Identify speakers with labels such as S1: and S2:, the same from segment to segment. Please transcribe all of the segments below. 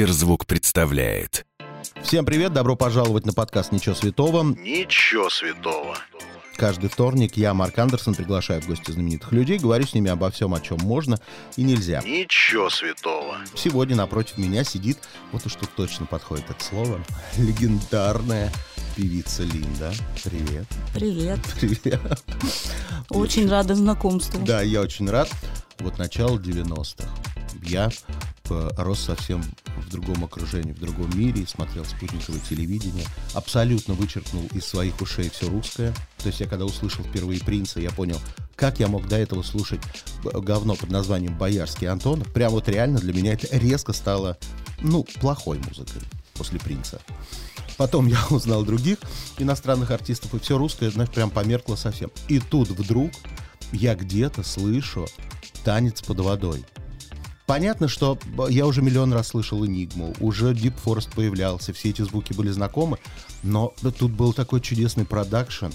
S1: Сберзвук представляет.
S2: Всем привет, добро пожаловать на подкаст «Ничего святого».
S3: Ничего святого.
S2: Каждый вторник я, Марк Андерсон, приглашаю в гости знаменитых людей, говорю с ними обо всем, о чем можно и нельзя.
S3: Ничего святого.
S2: Сегодня напротив меня сидит, вот уж тут точно подходит это слово, легендарная певица Линда. Привет.
S4: Привет.
S2: Привет.
S4: Очень рада знакомству.
S2: Да, я очень рад. Вот начало 90-х. Я рос совсем в другом окружении, в другом мире, смотрел спутниковое телевидение, абсолютно вычеркнул из своих ушей все русское. То есть я когда услышал впервые «Принца», я понял, как я мог до этого слушать говно под названием «Боярский Антон». Прям вот реально для меня это резко стало, ну, плохой музыкой после «Принца». Потом я узнал других иностранных артистов, и все русское, знаешь, прям померкло совсем. И тут вдруг я где-то слышу танец под водой. Понятно, что я уже миллион раз слышал Энигму, уже Deep Forest появлялся, все эти звуки были знакомы, но тут был такой чудесный продакшн,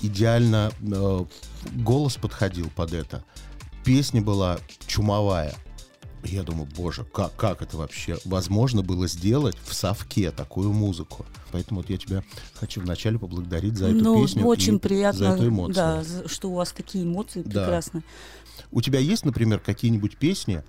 S2: идеально э, голос подходил под это, песня была чумовая. Я думаю, боже, как, как это вообще возможно было сделать в совке такую музыку? Поэтому вот я тебя хочу вначале поблагодарить за эту
S4: ну,
S2: песню.
S4: очень
S2: и
S4: приятно,
S2: за эту эмоцию.
S4: да, что у вас такие эмоции
S2: Да.
S4: прекрасные.
S2: У тебя есть, например, какие-нибудь песни,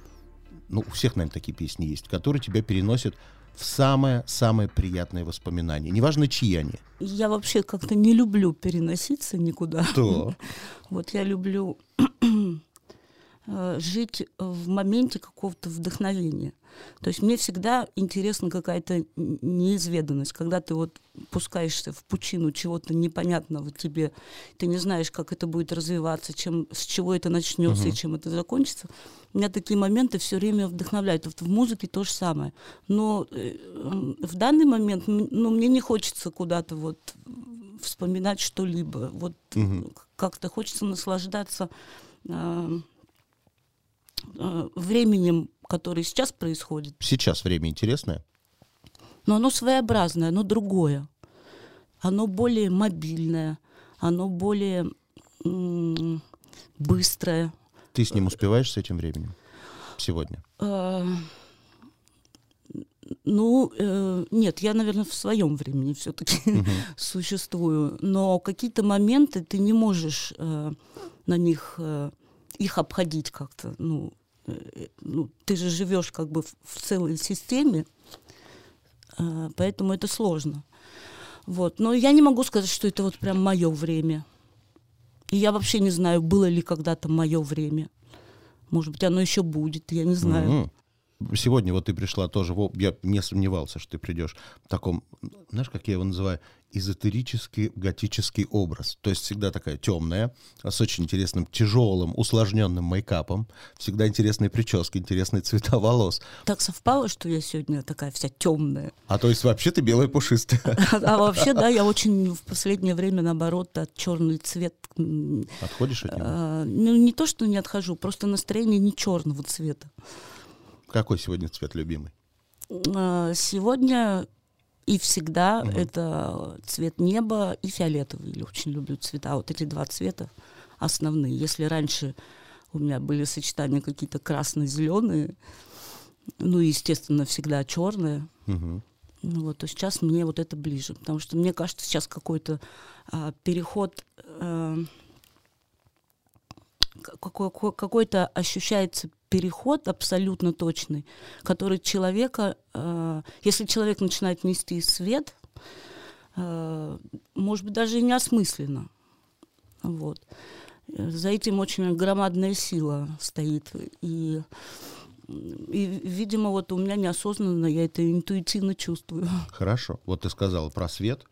S2: ну, у всех, наверное, такие песни есть, которые тебя переносят в самое-самое приятное воспоминание. Неважно, чьи они.
S4: Я вообще как-то не люблю переноситься никуда.
S2: То.
S4: Вот я люблю жить в моменте какого-то вдохновения. То есть мне всегда интересна какая-то неизведанность, когда ты вот пускаешься в пучину чего-то непонятного тебе, ты не знаешь, как это будет развиваться, чем, с чего это начнется и чем это закончится. Меня такие моменты все время вдохновляют. Вот в музыке то же самое. Но э, в данный момент ну, мне не хочется куда-то вот вспоминать что-либо. Вот как-то хочется наслаждаться э, э, временем, которое сейчас происходит.
S2: Сейчас время интересное.
S4: Но оно своеобразное, оно другое. Оно более мобильное, оно более м, быстрое.
S2: Ты с ним успеваешь с этим временем? Сегодня.
S4: Э, Ну, э, нет, я, наверное, в своем времени все-таки существую. Но какие-то моменты ты не можешь э, на них э, их обходить как-то. Ну, э, ну, ты же живешь как бы в, целой системе, э, поэтому это сложно. Вот. Но я не могу сказать, что это вот прям мое время. И я вообще не знаю, было ли когда-то мое время. Может быть, оно еще будет, я не знаю.
S2: Мгм. Сегодня вот ты пришла тоже, я не сомневался, что ты придешь в таком, знаешь, как я его называю, эзотерический готический образ. То есть всегда такая темная, с очень интересным, тяжелым, усложненным мейкапом, всегда интересные прически, интересные цвета волос.
S4: Так совпало, что я сегодня такая вся темная.
S2: А то есть вообще ты белая пушистая.
S4: А вообще, да, я очень в последнее время, наоборот, от черный цвет.
S2: Отходишь от него?
S4: а, Ну, не то, что не отхожу, просто настроение не черного цвета.
S2: Какой сегодня цвет любимый?
S4: А, Сегодня и всегда это цвет неба и фиолетовый. Я очень люблю цвета. Вот эти два цвета основные. Если раньше у меня были сочетания какие-то красно-зеленые, ну, и, естественно, всегда черные,
S2: Мгм.
S4: ну вот, то сейчас мне вот это ближе, потому что мне кажется, сейчас какой-то а, переход, а, какой- какой- какой-то ощущается переход абсолютно точный, который человека, а, если человек начинает нести свет, а, может быть, даже и неосмысленно. Вот. Э, За этим очень громадная сила стоит. И, и, видимо, вот у меня неосознанно я это интуитивно чувствую.
S2: Хорошо. Вот ты сказала про свет.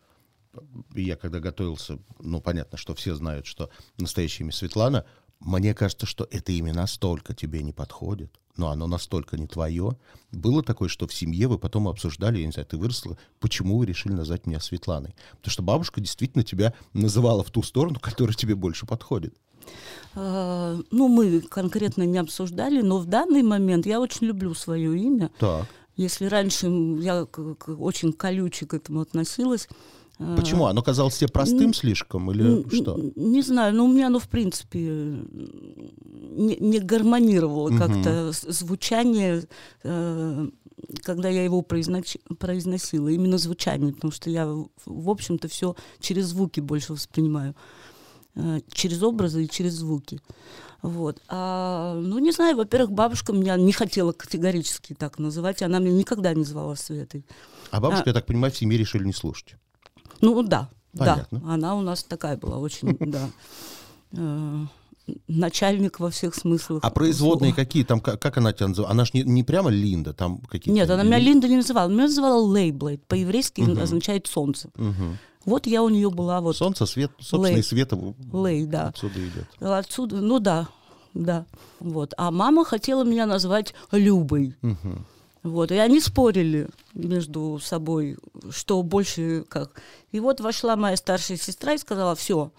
S2: Я когда готовился, ну, понятно, что все знают, что настоящее имя Светлана. Мне кажется, что это имя настолько тебе не подходит, но оно настолько не твое. Было такое, что в семье вы потом обсуждали, я не знаю, ты выросла, почему вы решили назвать меня Светланой? Потому что бабушка действительно тебя называла в ту сторону, которая тебе больше подходит.
S4: А, Ну, мы конкретно не обсуждали, но в данный момент я очень люблю свое имя.
S2: Так.
S4: Если раньше я очень колюче к этому относилась,
S2: Почему? Оно казалось тебе простым слишком или что?
S4: Не знаю, но у меня оно, в принципе, не, не гармонировало
S2: Мгм.
S4: как-то звучание, э, когда я его произноч- произносила. Именно звучание, потому что я, в- общем-то, все через звуки больше воспринимаю. Э, Через образы и через звуки. Вот. А, ну, не знаю, во-первых, бабушка меня не хотела категорически так называть. Она меня никогда не звала Светой.
S2: А бабушка, я так понимаю, в семье решили не слушать.
S4: Ну да,
S2: Понятно.
S4: да. Она у нас такая была, очень, да. Э, Начальник во всех смыслах.
S2: А производные
S4: слова.
S2: какие там, как, как она тебя называла? Она же не, не прямо Линда, там какие-то...
S4: Нет, она меня
S2: Ли-
S4: Линда не называла. Меня называла Лейблейд. По-еврейски
S2: Мгм.
S4: означает солнце.
S2: Мгм.
S4: Вот я у нее была вот
S2: Солнце, свет, собственно,
S4: Лей.
S2: и свет
S4: Лей, да.
S2: отсюда идет.
S4: Отсюда, ну да, да. Вот. А мама хотела меня назвать Любой.
S2: Мгм.
S4: Вот, и они спорили между собой, что больше как. И вот вошла моя старшая сестра и сказала, все,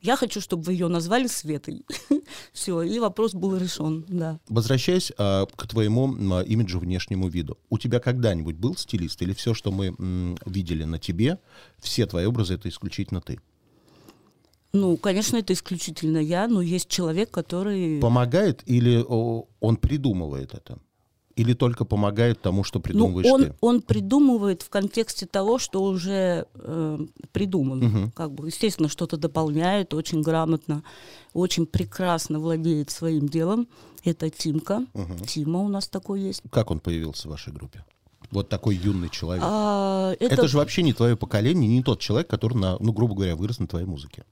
S4: я хочу, чтобы вы ее назвали Светой. все, и вопрос был решен, да.
S2: Возвращаясь а, к твоему а, имиджу, внешнему виду, у тебя когда-нибудь был стилист или все, что мы м, видели на тебе, все твои образы это исключительно ты?
S4: Ну, конечно, это исключительно я, но есть человек, который...
S2: Помогает или о, он придумывает это? Или только помогает тому, что
S4: Ну,
S2: придумываешь
S4: он,
S2: ты?
S4: он придумывает в контексте того, что уже э, придумано.
S2: Мгм.
S4: Как бы, естественно, что-то дополняет очень грамотно, очень прекрасно владеет своим делом. Это Тимка.
S2: Мгм.
S4: Тима у нас такой есть.
S2: Как он появился в вашей группе? Вот такой юный человек.
S4: А, это,
S2: это... же вообще не твое поколение, не тот человек, который, на, ну, грубо говоря, вырос на твоей музыке.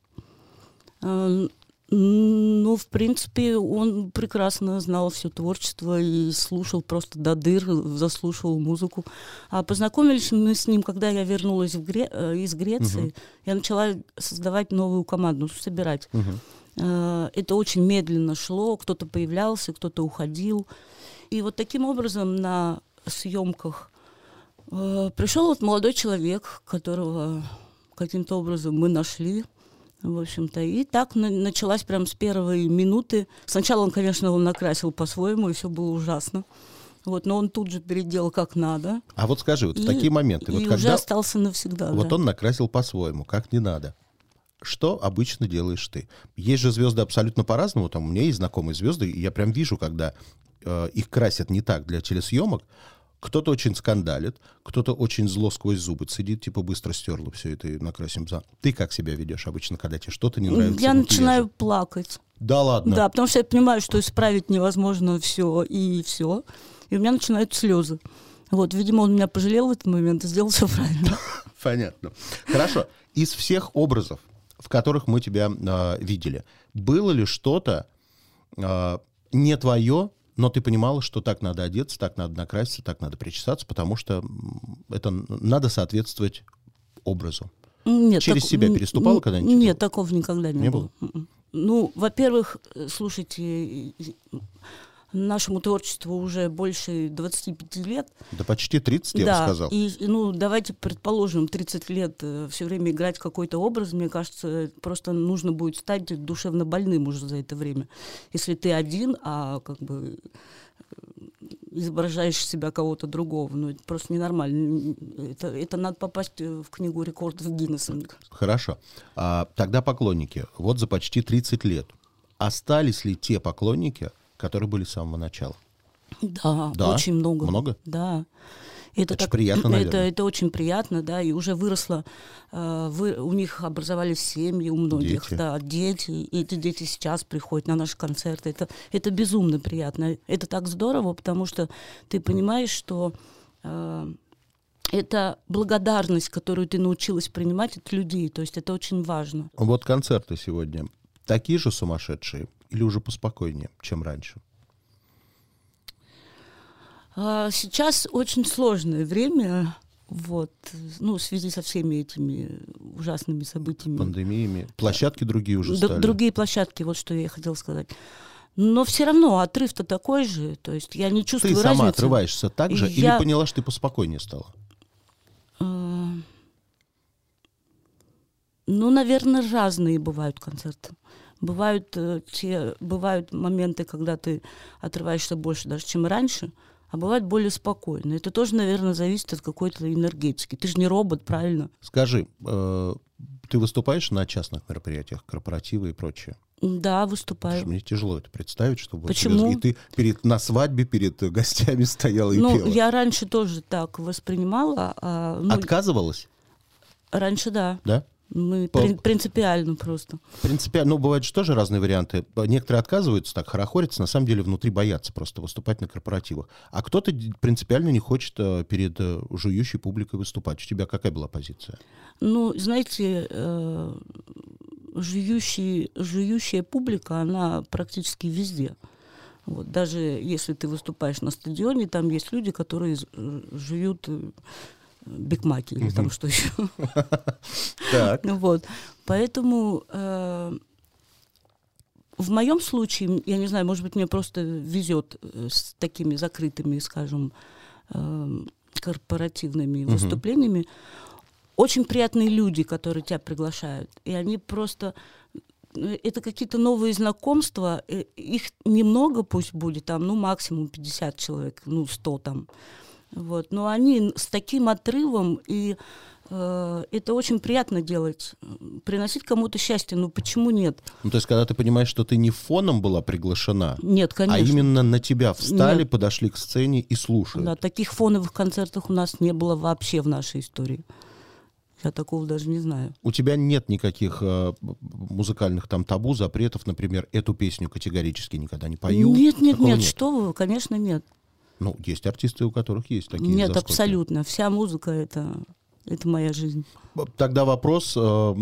S4: Ну, в принципе, он прекрасно знал все творчество и слушал просто до дыр, заслушивал музыку. А познакомились мы с ним, когда я вернулась в Гре- э, из Греции. Я начала создавать новую команду, собирать.
S2: Мгм.
S4: Э, Это очень медленно шло, кто-то появлялся, кто-то уходил. И вот таким образом на съемках э, пришел вот молодой человек, которого каким-то образом мы нашли. В общем-то, и так на- началась прям с первой минуты. Сначала он, конечно, он накрасил по-своему, и все было ужасно. Вот, но он тут же переделал как надо.
S2: А вот скажи, вот в
S4: И-
S2: такие моменты,
S4: и
S2: вот
S4: уже
S2: когда
S4: остался навсегда.
S2: вот
S4: да.
S2: он накрасил по-своему, как не надо, что обычно делаешь ты? Есть же звезды абсолютно по-разному. Там у меня есть знакомые звезды, и я прям вижу, когда э, их красят не так для телесъемок. Кто-то очень скандалит, кто-то очень зло сквозь зубы цедит, типа быстро стерла все это и накрасим за. Ты как себя ведешь обычно, когда тебе что-то не нравится?
S4: Я начинаю
S2: макияже?
S4: плакать.
S2: Да ладно.
S4: Да, потому что я понимаю, что исправить невозможно все и все. И у меня начинают слезы. Вот, видимо, он меня пожалел в этот момент и сделал все правильно.
S2: Понятно. Хорошо. Из всех образов, в которых мы тебя а, видели, было ли что-то а, не твое, но ты понимала, что так надо одеться, так надо накраситься, так надо причесаться, потому что это надо соответствовать образу.
S4: Нет,
S2: Через
S4: так-
S2: себя переступала когда-нибудь?
S4: Нет, такого никогда не,
S2: Не
S4: было. М-м. Ну, во-первых, э, слушайте, нашему творчеству уже больше 25 лет.
S2: Да почти 30, я бы
S4: да,
S2: сказал.
S4: и, ну, давайте предположим, 30 лет все время играть какой-то образ, мне кажется, просто нужно будет стать душевно больным уже за это время. Если ты один, а как бы э, изображаешь себя кого-то другого, ну, это просто ненормально. Это, это надо попасть э, в книгу рекордов Гиннесса.
S2: Хорошо. А, тогда поклонники. Вот за почти 30 лет. Остались ли те поклонники, которые были с самого начала?
S4: Да,
S2: Да?
S4: очень много.
S2: Много?
S4: Да. Это,
S2: Это ж приятно,
S4: это, это очень приятно, да, и уже выросло, э, вы- у них образовались семьи, у многих,
S2: Дети.
S4: да, дети, и эти дети сейчас приходят на наши концерты. Это, это безумно приятно. Это так здорово, потому что ты понимаешь, что э, это благодарность, которую ты научилась принимать от людей, то есть это очень важно.
S2: Вот концерты сегодня такие же сумасшедшие или уже поспокойнее, чем раньше?
S4: А, Сейчас очень сложное время, вот, ну, в связи со всеми этими ужасными событиями.
S2: Пандемиями. Площадки другие уже
S4: Д-
S2: стали.
S4: Другие площадки, вот что я хотела сказать. Но все равно отрыв-то такой же, то есть я не
S2: Ты
S4: чувствую
S2: сама
S4: разницы.
S2: отрываешься так же
S4: Я-
S2: или поняла, что ты поспокойнее стала?
S4: А, Ну, наверное, разные бывают концерты. Бывают, э, те, бывают моменты, когда ты отрываешься больше даже, чем раньше, а бывает более спокойно. Это тоже, наверное, зависит от какой-то энергетики. Ты же не робот, правильно?
S2: Скажи, э, ты выступаешь на частных мероприятиях, корпоративы и прочее?
S4: Да,
S2: Потому
S4: выступаю.
S2: что мне тяжело это представить, чтобы
S4: Почему?
S2: тебя- и ты перед, на свадьбе перед э, гостями стояла и
S4: Ну,
S2: пела.
S4: я раньше тоже так воспринимала. а, ну,
S2: Отказывалась,
S4: раньше, да.
S2: да?
S4: Мы
S2: По-
S4: прин- принципиально просто.
S2: Принципиально, ну, бывают же тоже разные варианты. Некоторые отказываются, так хорохорятся, на самом деле внутри боятся просто выступать на корпоративах. А кто-то принципиально не хочет э, перед э, жующей публикой выступать. У тебя какая была позиция?
S4: Ну, знаете, э, жующий, жующая публика, она практически везде. Вот, даже если ты выступаешь на стадионе, там есть люди, которые э, жуют бигмаки или там что еще.
S2: Так.
S4: Вот. Поэтому э, в моем случае, я не знаю, может быть, мне просто везет э, с такими закрытыми, скажем, э, корпоративными выступлениями. Очень приятные люди, которые тебя приглашают. И они просто... Это какие-то новые знакомства. Их немного пусть будет, там, ну, максимум 50 человек, ну, 100 там. Вот. Но они с таким отрывом, и э, это очень приятно делать. Приносить кому-то счастье, ну почему нет?
S2: Ну, то есть, когда ты понимаешь, что ты не фоном была приглашена,
S4: Нет, конечно.
S2: а именно на тебя встали,
S4: Нет.
S2: подошли к сцене и слушают.
S4: Да, таких фоновых концертов у нас не было вообще в нашей истории. Я такого даже не знаю.
S2: У тебя нет никаких э, музыкальных там табу, запретов, например, эту песню категорически никогда не пою.
S4: нет, нет,
S2: Такого
S4: нет, что вы, конечно, нет.
S2: Ну, есть артисты, у которых есть такие
S4: нет,
S2: заскоки.
S4: абсолютно. Вся музыка это, это моя жизнь.
S2: Тогда вопрос, э,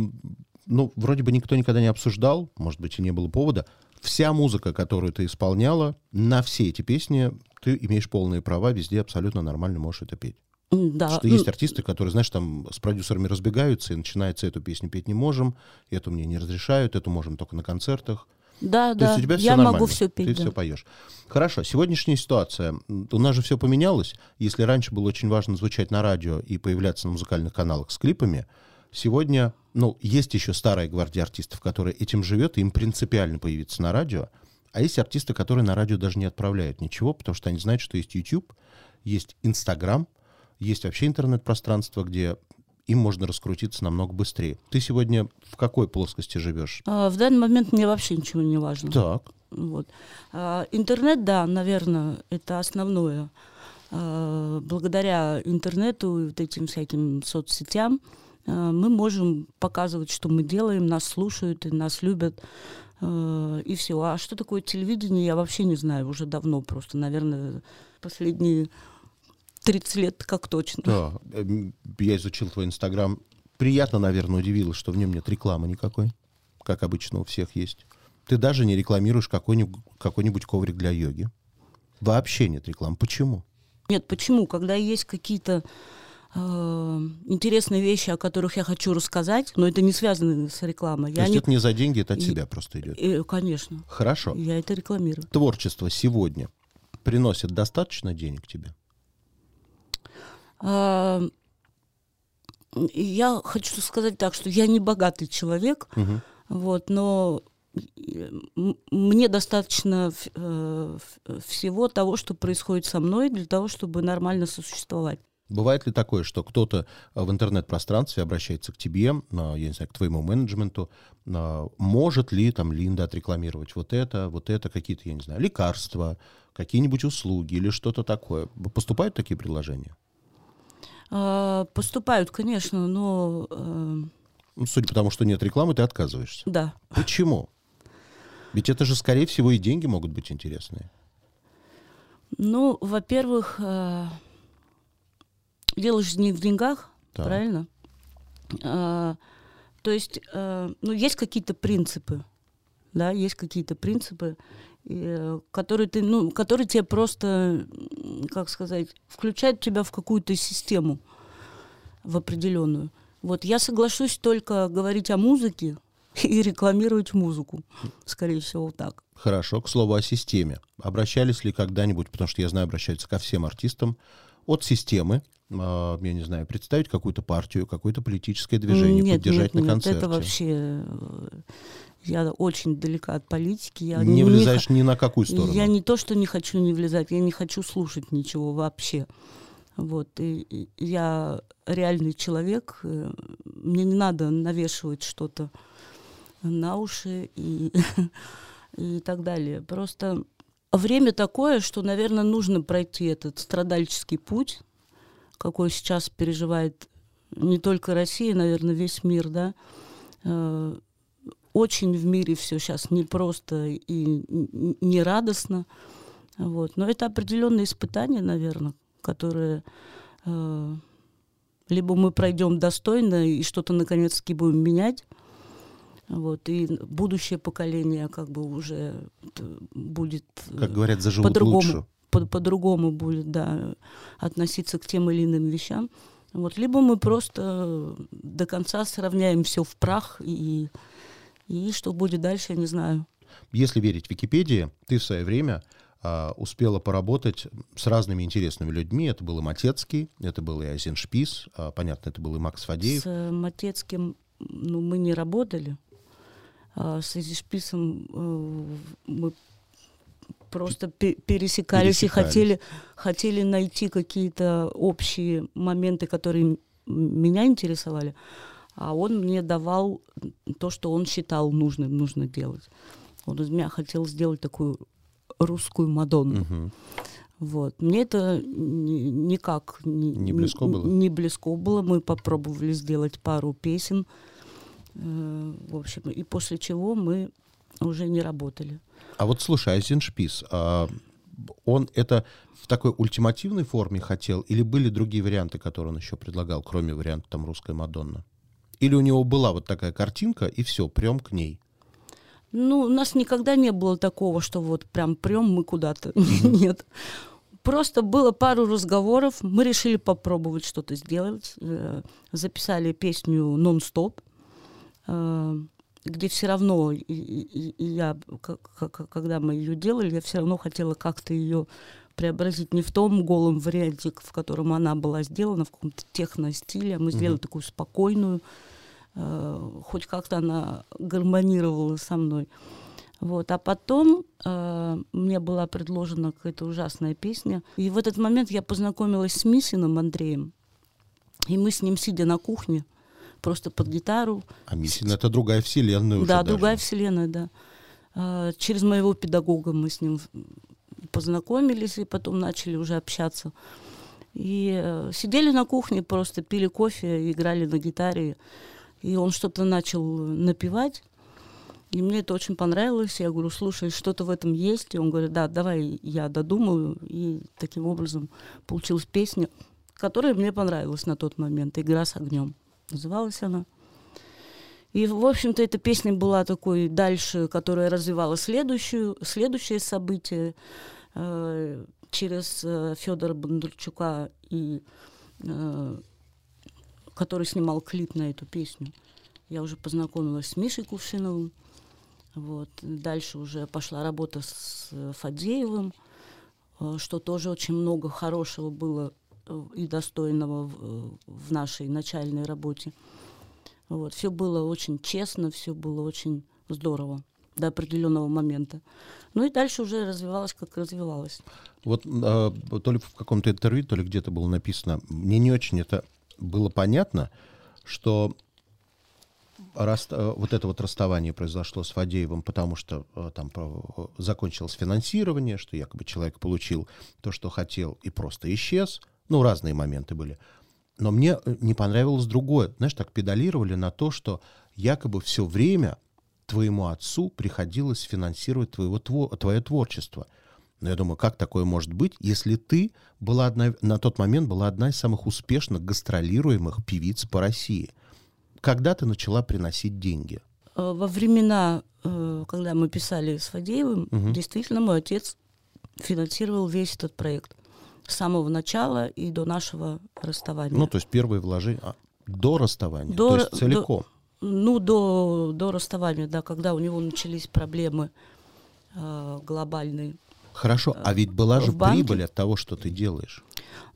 S2: ну, вроде бы никто никогда не обсуждал, может быть, и не было повода. Вся музыка, которую ты исполняла, на все эти песни ты имеешь полные права, везде абсолютно нормально можешь это петь.
S4: Да.
S2: Что
S4: ну,
S2: есть артисты, которые, знаешь, там с продюсерами разбегаются, и начинается эту песню петь не можем, эту мне не разрешают, эту можем только на концертах.
S4: Да,
S2: То
S4: да.
S2: есть у тебя все
S4: я
S2: нормально.
S4: могу все петь.
S2: Ты
S4: да.
S2: все поешь. Хорошо, сегодняшняя ситуация. У нас же все поменялось. Если раньше было очень важно звучать на радио и появляться на музыкальных каналах с клипами, сегодня, ну, есть еще старая гвардия артистов, которая этим живет, и им принципиально появиться на радио. А есть артисты, которые на радио даже не отправляют ничего, потому что они знают, что есть YouTube, есть Instagram, есть вообще интернет-пространство, где им можно раскрутиться намного быстрее. Ты сегодня в какой плоскости живешь?
S4: А, в данный момент мне вообще ничего не важно.
S2: Так.
S4: Вот. А, интернет, да, наверное, это основное. А, благодаря интернету и вот этим всяким соцсетям а, мы можем показывать, что мы делаем, нас слушают и нас любят. а, И все. А что такое телевидение, я вообще не знаю уже давно просто. Наверное, последние 30 лет как точно.
S2: Да, эм, я изучил твой Инстаграм. Приятно, наверное, удивило, что в нем нет рекламы никакой, как обычно у всех есть. Ты даже не рекламируешь какой-нибудь, какой-нибудь коврик для йоги. Вообще нет рекламы. Почему?
S4: Нет, почему? Когда есть какие-то э, интересные вещи, о которых я хочу рассказать, но это не связано с рекламой.
S2: То
S4: Я
S2: есть
S4: не...
S2: это не за деньги, это от
S4: И-
S2: тебя просто идет.
S4: Э, конечно,
S2: Хорошо.
S4: я это рекламирую.
S2: Творчество сегодня приносит достаточно денег тебе?
S4: Я хочу сказать так, что я не богатый человек,
S2: Мгм.
S4: вот, но э, мне достаточно э, всего того, что происходит со мной, для того, чтобы нормально сосуществовать.
S2: Бывает ли такое, что кто-то э, в интернет-пространстве обращается к тебе, на, я не знаю, к твоему менеджменту, на, может ли там Линда отрекламировать вот это, вот это, какие-то, я не знаю, лекарства, какие-нибудь услуги или что-то такое? Поступают такие предложения?
S4: А, Поступают, конечно, но э,
S2: Ну, судя по тому, что нет рекламы, ты отказываешься.
S4: да.
S2: Почему? Ведь это же, скорее всего, и деньги могут быть интересные.
S4: Ну, во-первых, э, дело же не в деньгах,
S2: Так.
S4: правильно? То есть, э, ну, есть какие-то принципы, да, есть какие-то принципы, э, которые ты, ну, которые тебе просто, как сказать, включают тебя в какую-то систему, в определенную. Вот я соглашусь только говорить о музыке и рекламировать музыку, скорее всего, так.
S2: Хорошо, к слову о системе. Обращались ли когда-нибудь, потому что я знаю, обращаются ко всем артистам, от системы а, я не знаю, представить какую-то партию, какое-то политическое движение,
S4: нет,
S2: поддержать
S4: нет,
S2: на концерте?
S4: Нет, это вообще... э, Я очень далека от политики. Я
S2: не влезаешь
S4: х-
S2: ни на какую сторону.
S4: Я не то, что не хочу не влезать, я не хочу слушать ничего вообще. Вот. И, и я реальный человек. э, Мне не надо навешивать что-то на уши и, и так далее. Просто время такое, что, наверное, нужно пройти этот страдальческий путь, какой сейчас переживает не только Россия, наверное, весь мир, да. Очень в мире все сейчас непросто и не радостно. Вот. Но это определенные испытания, наверное, которые э, либо мы пройдем достойно и что-то наконец-таки будем менять, вот, и будущее поколение как бы уже будет э,
S2: Как говорят, заживут
S4: по-другому,
S2: лучше.
S4: по- по-другому будет, да, относиться к тем или иным вещам. Вот, либо мы просто до конца сравняем все в прах, и, и что будет дальше, я не знаю.
S2: Если верить Википедии, ты в свое время а, успела поработать с разными интересными людьми. Это был и Матецкий, это был и Азин Шпис, а, понятно, это был и Макс Фадеев.
S4: С э, Матецким ну, мы не работали. А с Изишписом э, мы просто пе- пересекались, и
S2: Пересекались.
S4: хотели, хотели найти какие-то общие моменты, которые меня интересовали. А он мне давал то, что он считал нужным, нужно делать. Он из меня хотел сделать такую русскую Мадонну.
S2: Мгм.
S4: Вот. Мне это ни- никак не,
S2: Не близко было?
S4: Не близко было. Мы попробовали сделать пару песен. Э, В общем, и после чего мы уже не работали.
S2: А вот слушай, Азин Шпис, а, он это в такой ультимативной форме хотел, или были другие варианты, которые он еще предлагал, кроме варианта там «Русская Мадонна»? Или у него была вот такая картинка, и все, прям к ней?
S4: Ну, у нас никогда не было такого, что вот прям прям мы куда-то. Нет. Просто было пару разговоров, мы решили попробовать что-то сделать. э, Записали песню «Нон-стоп», э, где все равно, и, и- и я, когда мы ее делали, я все равно хотела как-то ее преобразить не в том голом варианте, в котором она была сделана, в каком-то техно-стиле, а мы сделали такую спокойную, э, хоть как-то она гармонировала со мной. Вот. А потом э, мне была предложена какая-то ужасная песня. И в этот момент я познакомилась с Мисиным Андреем. И мы с ним, сидя на кухне, просто под гитару,
S2: А Мисин — это другая вселенная уже
S4: да,
S2: даже.
S4: другая вселенная, да. А, Через моего педагога мы с ним познакомились и потом начали уже общаться. И э, сидели на кухне, просто пили кофе, играли на гитаре. И он что-то начал напевать. И мне это очень понравилось. Я говорю, слушай, что-то в этом есть. И он говорит, да, давай я додумаю. И таким образом получилась песня, которая мне понравилась на тот момент. «Игра с огнем» называлась она. И, в общем-то, эта песня была такой дальше, которая развивала следующую, следующее событие э, через э, Федора Бондарчука, и, э, который снимал клип на эту песню. Я уже познакомилась с Мишей Кувшиновым. Вот. Дальше уже пошла работа с э, Фадеевым, э, что тоже очень много хорошего было э, и достойного в, нашей начальной работе. Вот. Все было очень честно, все было очень здорово до определенного момента. Ну и дальше уже развивалось, как развивалось.
S2: Вот э, то ли в каком-то интервью, то ли где-то было написано, мне не очень это было понятно, что рас- э, вот это вот расставание произошло с Фадеевым, потому что э, там про- закончилось финансирование, что якобы человек получил то, что хотел, и просто исчез. Ну, разные моменты были. Но мне э, не понравилось другое. Знаешь, так педалировали на то, что якобы все время твоему отцу приходилось финансировать твоего, тво- твое творчество. Но я думаю, как такое может быть, если ты была одна, на тот момент была одна из самых успешных гастролируемых певиц по России? Когда ты начала приносить деньги?
S4: Э, Во времена, э, когда мы писали с Фадеевым,
S2: Мгм.
S4: действительно мой отец финансировал весь этот проект с самого начала и до нашего расставания.
S2: Ну, то есть первые вложения а, до расставания,
S4: До
S2: то есть целиком.
S4: Ну, до, до расставания, да, когда у него начались проблемы э, глобальные.
S2: Хорошо, а ведь была же
S4: банке.
S2: прибыль от того, что ты делаешь.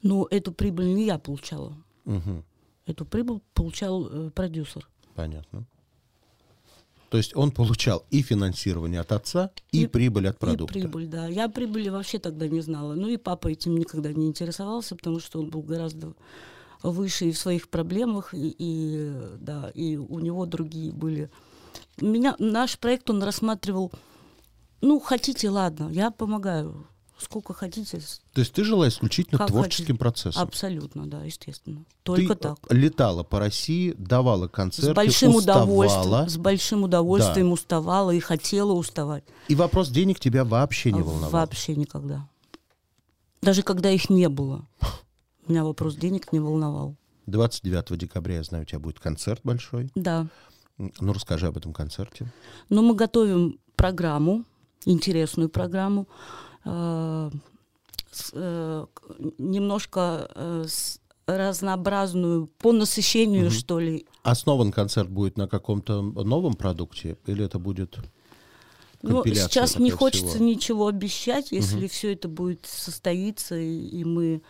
S4: Но эту прибыль не я получала.
S2: Мгм.
S4: Эту прибыль получал э, продюсер.
S2: Понятно. То есть он получал и финансирование от отца, и,
S4: И-
S2: прибыль от
S4: И
S2: продукта.
S4: прибыль, да. Я прибыли вообще тогда не знала. Ну и папа этим никогда не интересовался, потому что он был гораздо выше и в своих проблемах, и, и, да, и у него другие были. Меня, наш проект он рассматривал, ну, хотите, ладно, я помогаю, сколько хотите,
S2: То есть ты жила исключительно
S4: Как
S2: творческим
S4: хотите.
S2: процессом.
S4: абсолютно, да, естественно. Только
S2: ты
S4: так.
S2: летала по России, давала концерты,
S4: С большим
S2: уставала,
S4: удовольствием, с большим удовольствием уставала и хотела уставать.
S2: и вопрос денег тебя вообще не волновал.
S4: Вообще никогда. Даже когда их не было. Меня вопрос денег не волновал.
S2: 29 декабря, я знаю, у тебя будет концерт большой.
S4: Да.
S2: Ну, расскажи об этом концерте.
S4: Но мы готовим программу, интересную программу, э, э, немножко э, разнообразную по насыщению, что ли.
S2: Основан концерт будет на каком-то новом продукте, или это будет компиляция
S4: сейчас не хочется
S2: всего?
S4: ничего обещать, если все это будет состоится, и, и мы,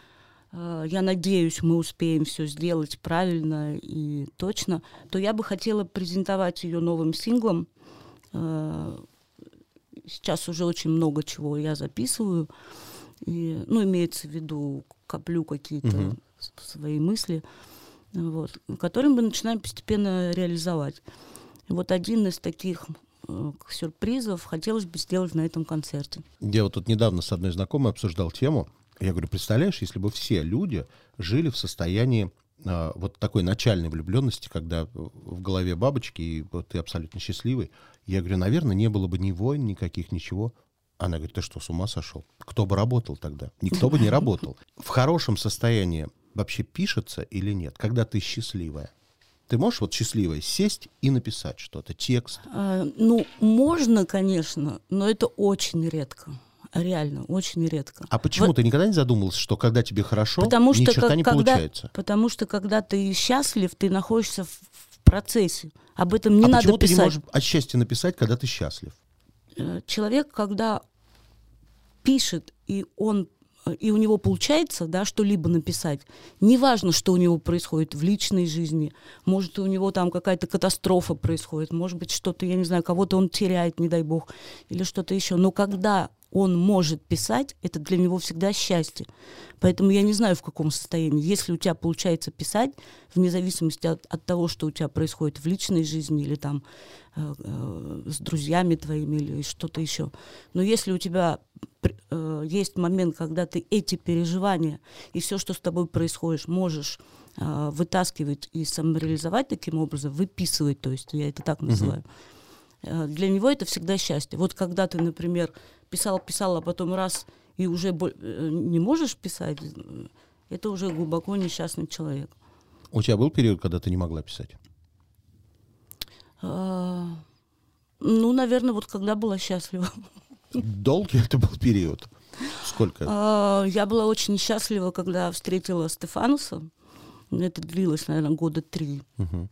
S4: э, я надеюсь, мы успеем все сделать правильно и точно, то я бы хотела презентовать ее новым синглом. Э, Сейчас уже очень много чего я записываю, и, ну, имеется в виду, коплю какие-то с- свои мысли, вот, которые мы начинаем постепенно реализовать. И вот один из таких э, сюрпризов хотелось бы сделать на этом концерте.
S2: Я вот тут недавно с одной знакомой обсуждал тему. Я говорю, представляешь, если бы все люди жили в состоянии вот такой начальной влюбленности, когда в голове бабочки, и вот ты абсолютно счастливый. Я говорю, наверное, не было бы ни войн, никаких, ничего. Она говорит, ты что, с ума сошел? Кто бы работал тогда? Никто бы не работал. В хорошем состоянии вообще пишется или нет? Когда ты счастливая? Ты можешь вот счастливая сесть и написать что-то, текст?
S4: А, ну, можно, конечно, но это очень редко. Реально, очень редко.
S2: А почему
S4: Вот-
S2: ты никогда не задумывался, что когда тебе хорошо,
S4: Потому
S2: ни
S4: что,
S2: черта
S4: как-
S2: не
S4: когда,
S2: получается?
S4: потому что когда ты счастлив, ты находишься в, в процессе. Об этом не
S2: а
S4: надо
S2: почему ты не
S4: писать.
S2: можешь от счастья написать, когда ты счастлив?
S4: Э, Человек, когда пишет, и он э, и у него получается, да, что-либо написать. Неважно, что у него происходит в личной жизни. Может, у него там какая-то катастрофа происходит, может быть, что-то, я не знаю, кого-то он теряет, не дай бог, или что-то еще. Но когда он может писать, это для него всегда счастье. Поэтому я не знаю, в каком состоянии. Если у тебя получается писать, вне зависимости от, от того, что у тебя происходит в личной жизни или там э, э, с друзьями твоими или что-то еще. Но если у тебя э, есть момент, когда ты эти переживания и все, что с тобой происходит, можешь э, вытаскивать и самореализовать таким образом, выписывать, то есть я это так называю, э, для него это всегда счастье. Вот когда ты, например, писал, писал, а потом раз и уже э, не можешь писать, э, это уже глубоко несчастный человек.
S2: У тебя был период, когда ты не могла писать?
S4: А, Ну, наверное, вот когда была счастлива.
S2: Долгий это был период? Сколько?
S4: А, Я была очень счастлива, когда встретила Стефануса. Это длилось, наверное, года три.
S2: Мгм.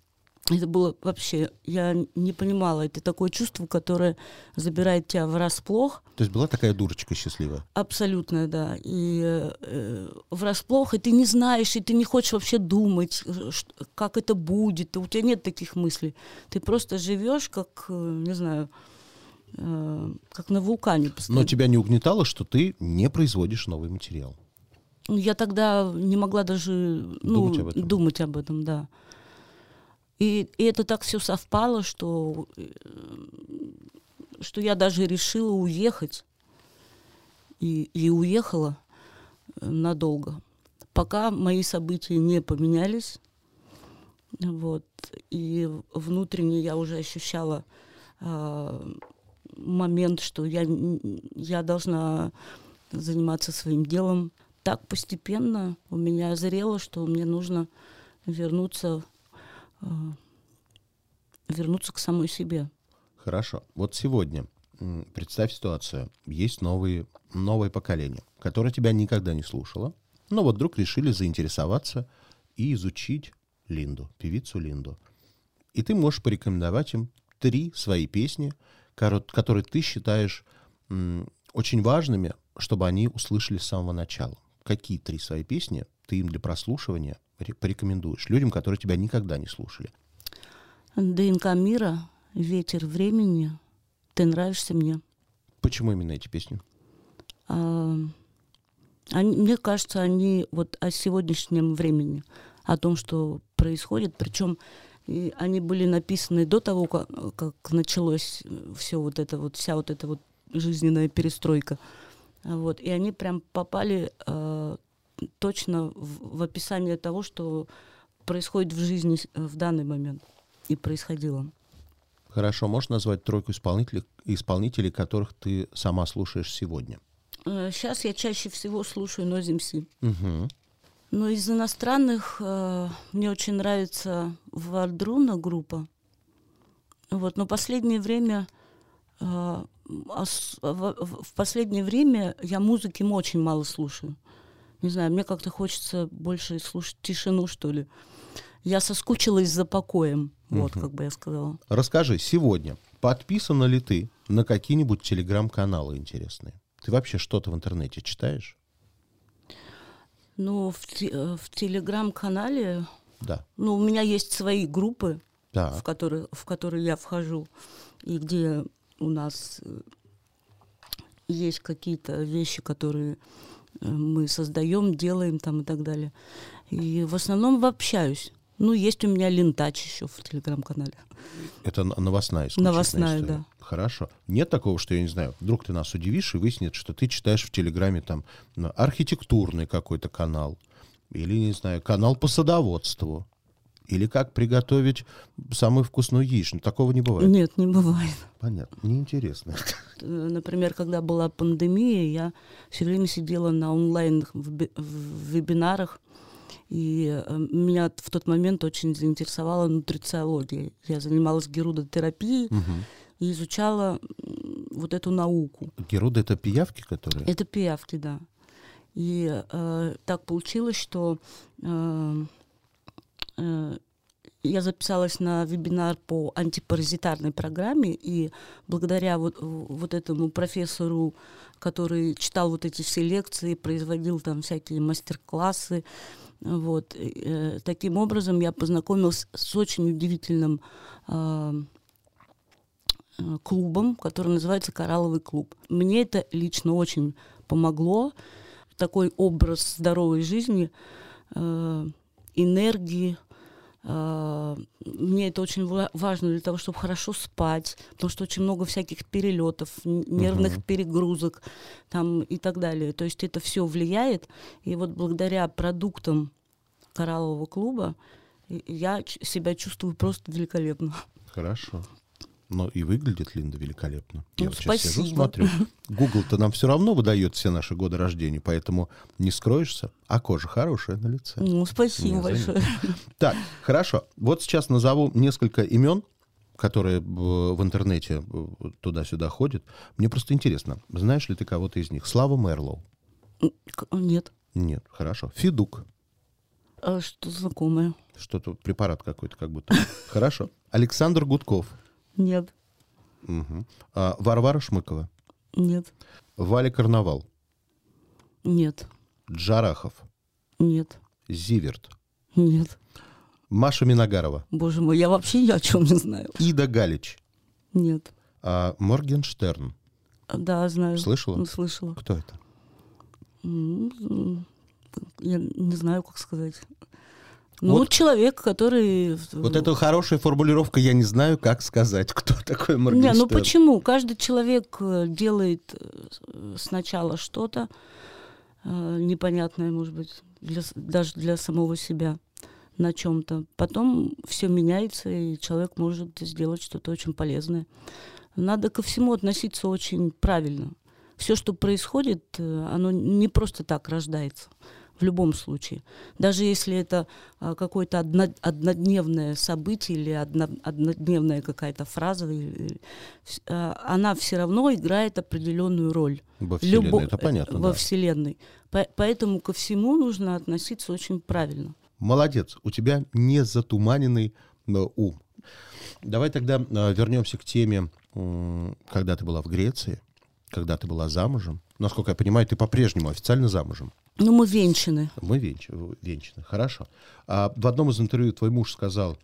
S4: Это было вообще, я не понимала, это такое чувство, которое забирает тебя врасплох,
S2: То есть была такая дурочка счастливая?
S4: абсолютно, да, и э, врасплох, и ты не знаешь, и ты не хочешь вообще думать, э, ш- как это будет, у тебя нет таких мыслей, ты просто живешь, как, э, не знаю, э, как на вулкане
S2: Но
S4: постоянно.
S2: тебя не угнетало, что ты не производишь новый материал?
S4: Ну, Я тогда не могла даже ну,
S2: Думать об этом.
S4: думать об этом, да. И, и это так все совпало, что, э, что я даже решила уехать. И, и уехала э, надолго. Пока мои события не поменялись. Вот. И внутренне я уже ощущала а, момент, что я, я должна заниматься своим делом. Так постепенно у меня зрело, что мне нужно вернуться, вернуться к самой себе.
S2: Хорошо. Вот сегодня представь ситуацию. Есть новые, новое поколение, которое тебя никогда не слушало, но вот вдруг решили заинтересоваться и изучить Линду, певицу Линду. И ты можешь порекомендовать им три свои песни, которые ты считаешь очень важными, чтобы они услышали с самого начала. какие три свои песни ты им для прослушивания порекомендуешь людям, которые тебя никогда не слушали?
S4: ДНК мира, ветер времени, ты нравишься мне.
S2: Почему именно эти песни?
S4: А, они, мне кажется, они вот о сегодняшнем времени, о том, что происходит. Причем и они были написаны до того, как, как началось все вот это вот, вся вот эта вот жизненная перестройка. Вот. И они прям попали э, точно в, в описание того, что происходит в жизни с- в данный момент и происходило.
S2: Хорошо, можешь назвать тройку исполнителей, исполнителей, которых ты сама слушаешь сегодня?
S4: Сейчас я чаще всего слушаю Noise MC.
S2: Угу.
S4: Но из иностранных э, мне очень нравится Вардруна группа. Вот, но последнее время э, ос- в, в- в последнее время я музыки очень мало слушаю. Не знаю, мне как-то хочется больше слушать тишину, что ли. Я соскучилась за покоем, вот как бы я сказала.
S2: Расскажи, сегодня подписана ли ты на какие-нибудь телеграм-каналы интересные? Ты вообще что-то в интернете читаешь?
S4: Ну, в, те- э, в телеграм-канале,
S2: Да.
S4: ну, у меня есть свои группы, в
S2: Так.
S4: которые, в которые я вхожу, и где у нас э, есть какие-то вещи, которые мы создаем, делаем там и так далее. И в основном общаюсь. Ну, есть у меня лентач еще в телеграм-канале.
S2: Это новостная исключительно
S4: Новостная,
S2: история.
S4: да.
S2: Хорошо. Нет такого, что, я не знаю, вдруг ты нас удивишь и выяснит, что ты читаешь в Телеграме там ну, архитектурный какой-то канал, или, не знаю, канал по садоводству, или как приготовить самую вкусную яичню. Такого не бывает.
S4: Нет, не бывает.
S2: Понятно. Неинтересно.
S4: Э, Например, когда была пандемия, я все время сидела на онлайн вебинарах, и э, меня в тот момент очень заинтересовала нутрициология. Я занималась герудотерапией и изучала вот эту науку.
S2: Геруды — это пиявки, которые...
S4: Это пиявки, да. И э, так получилось, что э, э, я записалась на вебинар по антипаразитарной программе, и благодаря вот, вот этому профессору, который читал вот эти все лекции, производил там всякие мастер-классы, вот, э, таким образом я познакомилась с очень удивительным э, э, клубом, который называется «Коралловый клуб». Мне это лично очень помогло. Такой образ здоровой жизни, э, энергии. Э, мне это очень ва- важно для того, чтобы хорошо спать, потому что очень много всяких перелетов, нервных перегрузок там, и так далее. То есть это все влияет. И вот благодаря продуктам «Кораллового клуба» я себя чувствую просто великолепно.
S2: Хорошо. Но и выглядит Линда великолепно. Я
S4: Ну,
S2: вот сейчас сижу,
S4: спасибо.
S2: смотрю. Google-то нам все равно выдает все наши годы рождения, поэтому не скроешься. А кожа хорошая на лице.
S4: Ну, спасибо большое.
S2: Так, хорошо. Вот сейчас назову несколько имен, которые в интернете э, туда-сюда ходят. Мне просто интересно, знаешь ли ты кого-то из них? Слава Мерлоу?
S4: Нет.
S2: Нет, хорошо. Федук.
S4: А что знакомое?
S2: Что-то, препарат какой-то как будто. Хорошо. Александр Гудков.
S4: Нет.
S2: Мгм. А, Варвара Шмыкова.
S4: Нет.
S2: Валя Карнавал.
S4: Нет.
S2: Джарахов.
S4: Нет.
S2: Зиверт.
S4: Нет.
S2: Маша Миногарова.
S4: Боже мой, я вообще ни о чем не знаю.
S2: Ида Галич.
S4: Нет.
S2: а, Моргенштерн.
S4: Да, знаю.
S2: Слышала?
S4: Ну, слышала.
S2: Кто это?
S4: Я не знаю, как сказать. Ну,
S2: Вот.
S4: человек, который...
S2: Вот это хорошая формулировка, я не знаю, как сказать, кто такой
S4: Не,
S2: Моргенштерн.
S4: ну почему? Каждый человек э, делает э, сначала что-то э, непонятное, может быть, для даже для самого себя на чем-то. Потом все меняется, и человек может сделать что-то очень полезное. Надо ко всему относиться очень правильно. Все, что происходит, оно не просто так рождается. В любом случае. Даже если это а, какое-то одно- однодневное событие или одно- однодневная какая-то фраза, а, она все равно играет определенную роль.
S2: Во Вселенной,
S4: Любо-
S2: это понятно,
S4: Во
S2: да.
S4: Вселенной. По- Поэтому ко всему нужно относиться очень правильно.
S2: Молодец, у тебя не затуманенный э, ум. Давай тогда э, вернемся к теме, когда ты была в Греции, когда ты была замужем. Насколько я понимаю, ты по-прежнему официально замужем.
S4: Ну, мы венчаны.
S2: Мы венч... венчаны, хорошо. А в одном из интервью твой муж сказал,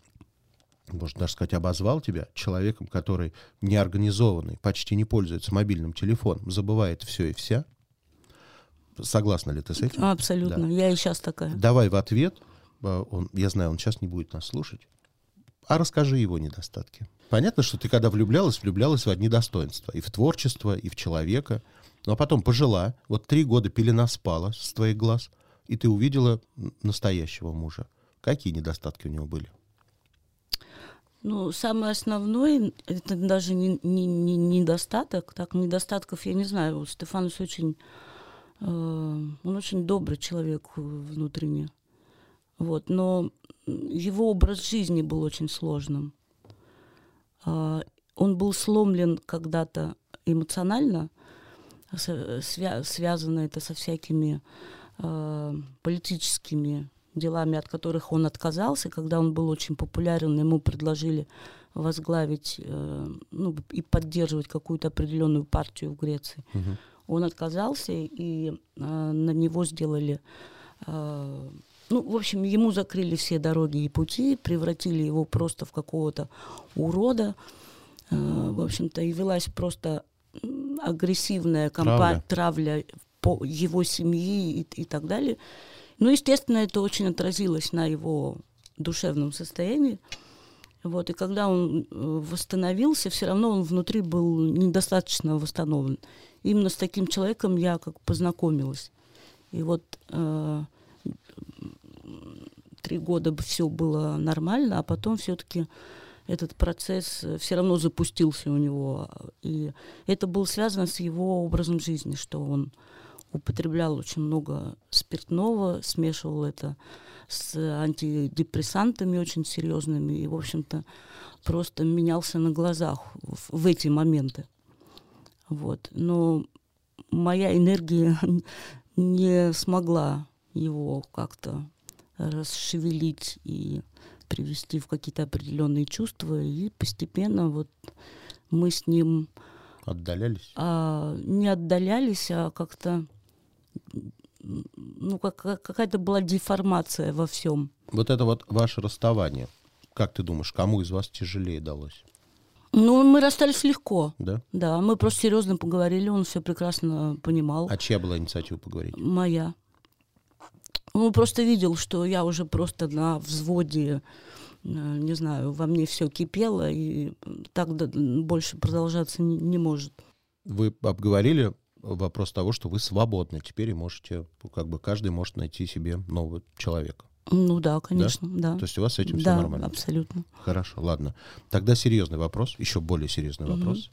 S2: можно даже сказать, обозвал тебя человеком, который неорганизованный, почти не пользуется мобильным телефоном, забывает все и вся. Согласна ли ты с этим?
S4: Абсолютно.
S2: Да.
S4: Я и сейчас такая.
S2: Давай в ответ, а, он, я знаю, он сейчас не будет нас слушать, а расскажи его недостатки. Понятно, что ты когда влюблялась, влюблялась в одни достоинства. И в творчество, и в человека. Ну а потом пожила, вот три года пелена спала с твоих глаз, и ты увидела настоящего мужа. Какие недостатки у него были?
S4: Ну, самое основное, это даже не, не, не недостаток. Так, недостатков я не знаю. Стефанус очень, э, он очень добрый человек внутренне. Вот, но его образ жизни был очень сложным. Э, он был сломлен когда-то эмоционально, свя связано это со всякими э, политическими делами, от которых он отказался, когда он был очень популярен, ему предложили возглавить э, ну, и поддерживать какую-то определенную партию в Греции. Угу. Он отказался, и э, на него сделали... Э, ну, в общем, ему закрыли все дороги и пути, превратили его просто в какого-то урода. Э, в общем-то, и велась просто агрессивная компания, травля. травля по его семьи и, и так далее. Ну, естественно, это очень отразилось на его душевном состоянии. Вот, и когда он э, восстановился, все равно он внутри был недостаточно восстановлен. Именно с таким человеком я как познакомилась. И вот э, три года все было нормально, а потом все-таки этот процесс э, все равно запустился у него. И это было связано с его образом жизни, что он употреблял очень много спиртного, смешивал это с антидепрессантами очень серьезными и, в общем-то, просто менялся на глазах в, в эти моменты. Вот. Но моя энергия не смогла его как-то расшевелить и привести в какие-то определенные чувства, и постепенно вот мы с ним
S2: отдалялись,
S4: а, не отдалялись, а как-то ну, как, какая-то была деформация во всем.
S2: Вот это вот ваше расставание, как ты думаешь, кому из вас тяжелее далось?
S4: Ну, мы расстались легко.
S2: Да?
S4: Да, мы просто серьезно поговорили, он все прекрасно понимал.
S2: А чья была инициатива поговорить?
S4: Моя. Он просто видел, что я уже просто на взводе, э, не знаю, во мне все кипело, и так больше продолжаться не, не может.
S2: Вы обговорили вопрос того, что вы свободны теперь и можете, как бы каждый может найти себе нового человека.
S4: Ну да, конечно, да. да.
S2: То есть у вас с этим
S4: да,
S2: все нормально?
S4: абсолютно.
S2: Хорошо, ладно. Тогда серьезный вопрос, еще более серьезный угу. вопрос.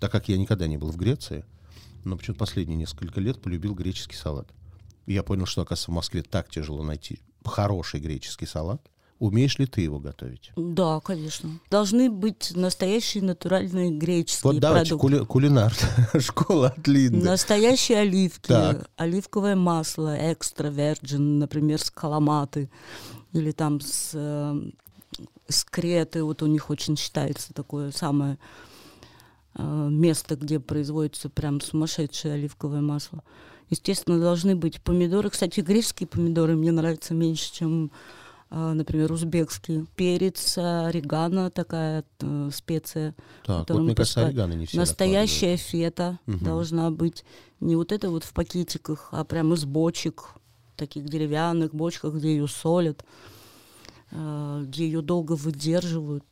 S2: Так как я никогда не был в Греции, но почему-то последние несколько лет полюбил греческий салат. Я понял, что, оказывается, в Москве так тяжело найти хороший греческий салат. Умеешь ли ты его готовить?
S4: Да, конечно. Должны быть настоящие натуральные греческие
S2: вот давайте,
S4: продукты.
S2: Кули, кулинар, школа от Линды.
S4: Настоящие оливки, так. оливковое масло, экстра верджин, например, с каламаты, или там с, э, с креты, вот у них очень считается такое самое э, место, где производится прям сумасшедшее оливковое масло. Естественно, должны быть помидоры. Кстати, греческие помидоры мне нравятся меньше, чем а, например, узбекский перец, орегано, такая э, специя.
S2: Так, вот мне кажется, орегано не все
S4: Настоящая фета угу. должна быть. Не вот это вот в пакетиках, а прямо из бочек, таких деревянных бочках, где ее солят, э, где ее долго выдерживают.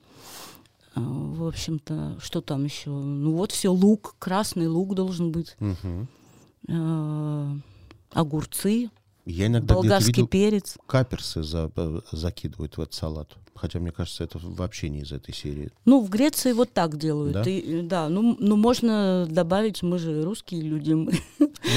S4: Э, в общем-то, что там еще? Ну вот все, лук, красный лук должен быть.
S2: Угу.
S4: Огурцы,
S2: я иногда
S4: Болгарский видел,
S2: перец. Каперсы за, э, закидывают в этот салат. Хотя, мне кажется, это вообще не из этой серии.
S4: Ну, в Греции вот так делают. Да, И, да ну, ну, можно добавить, мы же русские люди.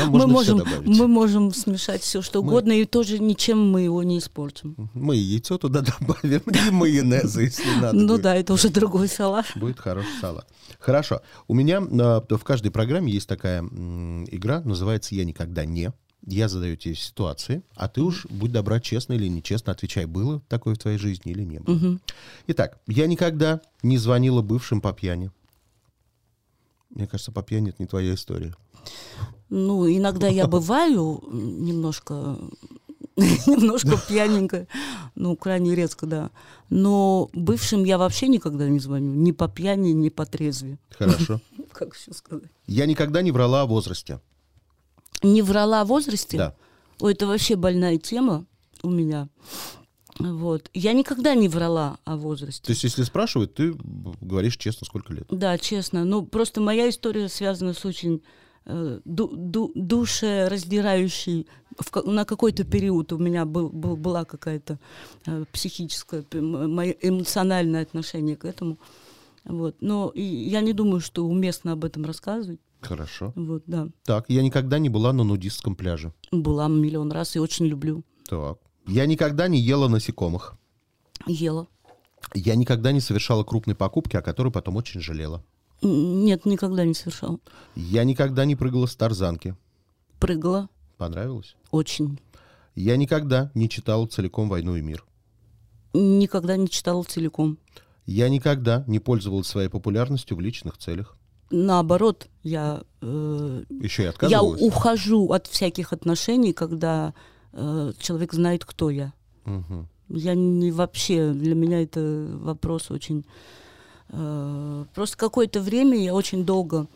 S4: Мы, мы, можем, мы можем смешать все, что мы... угодно, и тоже ничем мы его не испортим.
S2: Мы яйцо туда добавим, и майонеза, если надо.
S4: Ну да, это уже другой салат.
S2: Будет хороший салат. Хорошо. У меня в каждой программе есть такая игра, называется «Я никогда не». Я задаю тебе ситуации, а ты уж, будь добра, честно или нечестно, отвечай, было такое в твоей жизни или не было.
S4: Угу.
S2: Итак, я никогда не звонила бывшим по пьяни. Мне кажется, по пьяни это не твоя история.
S4: Ну, иногда я бываю немножко, немножко пьяненькая, ну, крайне редко, да. Но бывшим я вообще никогда не звоню, ни по пьяни, ни по трезве.
S2: Хорошо.
S4: Как еще сказать?
S2: Я никогда не врала о возрасте.
S4: Не врала о возрасте?
S2: Да.
S4: Ой, это вообще больная тема у меня. Вот. Я никогда не врала о возрасте.
S2: То есть, если спрашивают, ты говоришь честно, сколько лет.
S4: Да, честно. Ну, просто моя история связана с очень э, ду- ду- душераздирающей. В на какой-то период у меня был, был, была какая-то э, психическое, п- м- мое эмоциональное отношение к этому. Вот. Но и я не думаю, что уместно об этом рассказывать.
S2: Хорошо.
S4: Вот, да.
S2: Так, я никогда не была на нудистском пляже.
S4: Была миллион раз и очень люблю.
S2: Так. Я никогда не ела насекомых.
S4: Ела.
S2: Я никогда не совершала крупной покупки, о которой потом очень жалела.
S4: Нет, никогда не совершала.
S2: Я никогда не прыгала с тарзанки.
S4: Прыгала
S2: Понравилось?
S4: очень.
S2: Я никогда не читала целиком «Войну и мир».
S4: Никогда не читала целиком.
S2: Я никогда не пользовалась своей популярностью в личных целях.
S4: Наоборот, я, э,
S2: Еще и
S4: я ухожу от всяких отношений, когда э, человек знает, кто я.
S2: Мгм.
S4: Я не вообще, для меня это вопрос очень... э, просто какое-то время я очень долго,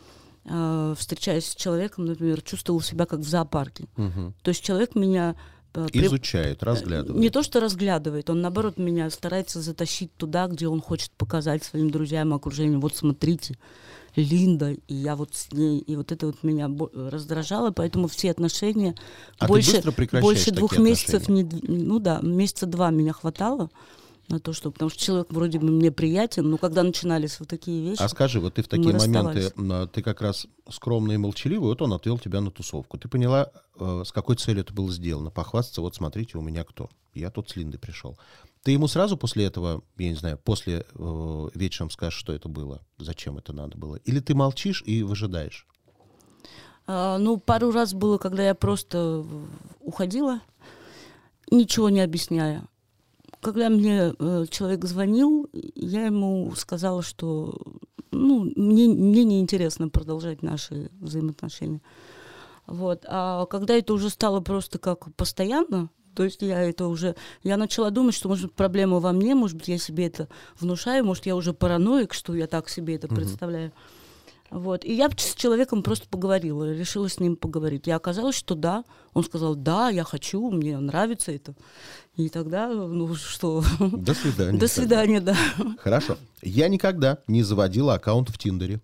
S4: э, встречаясь с человеком, например, чувствовала себя как в зоопарке.
S2: Мгм.
S4: То есть человек меня... э, при-
S2: Изучает, разглядывает.
S4: Не то, что разглядывает, он, наоборот, меня старается затащить туда, где он хочет показать своим друзьям окружению. Вот смотрите, Линда, и я вот с ней, и вот это вот меня раздражало, поэтому все отношения
S2: А
S4: больше, больше двух месяцев, не, ну да, месяца два меня хватало на то, что, потому что человек вроде бы мне приятен, но когда начинались вот такие вещи,
S2: А скажи, вот ты в такие моменты, ты как раз скромный и молчаливый, вот он отвел тебя на тусовку. Ты поняла, э, с какой целью это было сделано? Похвастаться, вот смотрите, у меня кто? Я тут с Линдой пришел. Ты ему сразу после этого, я не знаю, после э, вечером скажешь, что это было, зачем это надо было? Или ты молчишь и выжидаешь?
S4: А, ну, пару раз было, когда я просто уходила, ничего не объясняя. Когда мне э, человек звонил, я ему сказала, что ну, мне, мне неинтересно продолжать наши взаимоотношения. Вот. А когда это уже стало просто как постоянно, то есть я это уже, я начала думать, что, может проблема во мне, может быть, я себе это внушаю, может, я уже параноик, что я так себе это представляю. Вот. И я с человеком просто поговорила, решила с ним поговорить. И оказалось, что да. Он сказал, да, я хочу, мне нравится это. И тогда, ну что,
S2: До свидания.
S4: до свидания, да.
S2: Хорошо. Я никогда не заводила аккаунт в Тиндере.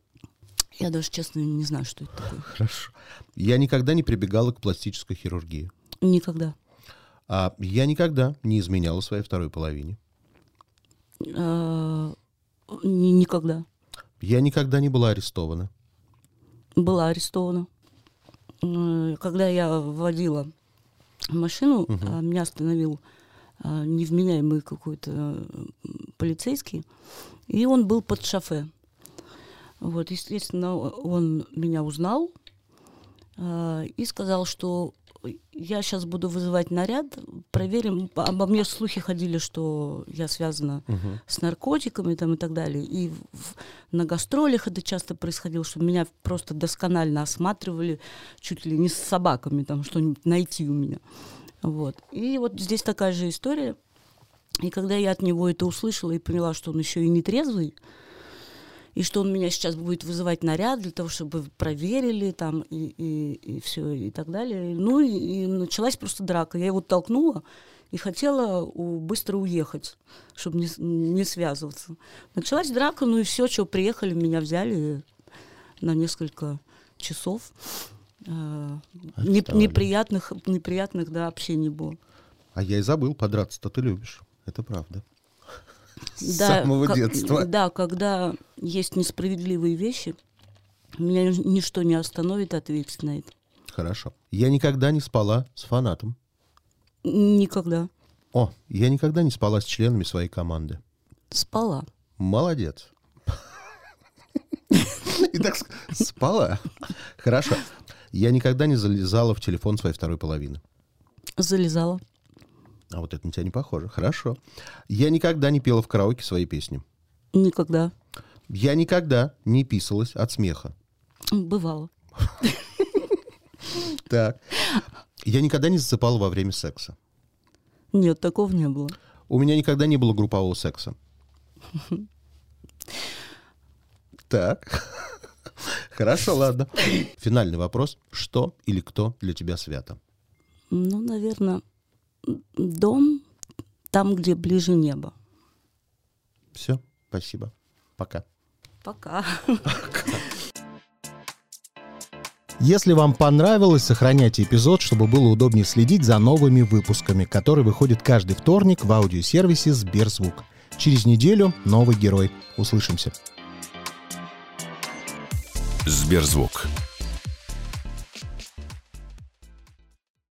S4: Я даже, честно, не знаю, что это такое.
S2: Хорошо. Я никогда не прибегала к пластической хирургии.
S4: Никогда.
S2: А я никогда не изменяла своей второй половине.
S4: А, ни- Никогда.
S2: Я никогда не была арестована.
S4: Была арестована. Когда я водила машину, а, меня остановил а, невменяемый какой-то э, полицейский, и он был под шофе. Вот, естественно, он меня узнал и сказал, что я сейчас буду вызывать наряд, проверим. Обо мне слухи ходили, что я связана с наркотиками там, и так далее. И в- в- на гастролях это часто происходило, что меня просто досконально осматривали, чуть ли не с собаками, там что-нибудь найти у меня. Вот. И вот здесь такая же история. И когда я от него это услышала и поняла, что он еще и не трезвый, и что он меня сейчас будет вызывать наряд для того, чтобы проверили там и, и, все и так далее. Ну и, и началась просто драка. Я его толкнула и хотела у- быстро уехать, чтобы не, не связываться. Началась драка, ну и все, что приехали, меня взяли на несколько часов. Э, не- неприятных, неприятных, да, общений было.
S2: А я и забыл, подраться-то ты любишь. Это правда. С
S4: Да,
S2: самого
S4: как-
S2: детства.
S4: Да, когда есть несправедливые вещи, меня ни- ничто не остановит ответить на это.
S2: Хорошо. Я никогда не спала с фанатом.
S4: Никогда.
S2: О, я никогда не спала с членами своей команды.
S4: Спала.
S2: Молодец. Итак, с- спала. Хорошо. Я никогда не залезала в телефон своей второй половины.
S4: Залезала.
S2: А вот это на тебя не похоже. Хорошо. Я никогда не пела в караоке свои песни.
S4: Никогда.
S2: Я никогда не писалась от смеха.
S4: Бывало.
S2: Так. Я никогда не засыпал во время секса.
S4: Нет, такого не было.
S2: У меня никогда не было группового секса. Так. Хорошо, ладно. Финальный вопрос. Что или кто для тебя свято?
S4: Ну, наверное, дом там, где ближе небо.
S2: Все, спасибо. Пока.
S4: Пока.
S5: Если вам понравилось, сохраняйте эпизод, чтобы было удобнее следить за новыми выпусками, которые выходят каждый вторник в аудиосервисе Сберзвук. Через неделю новый герой. Услышимся.
S1: Сберзвук.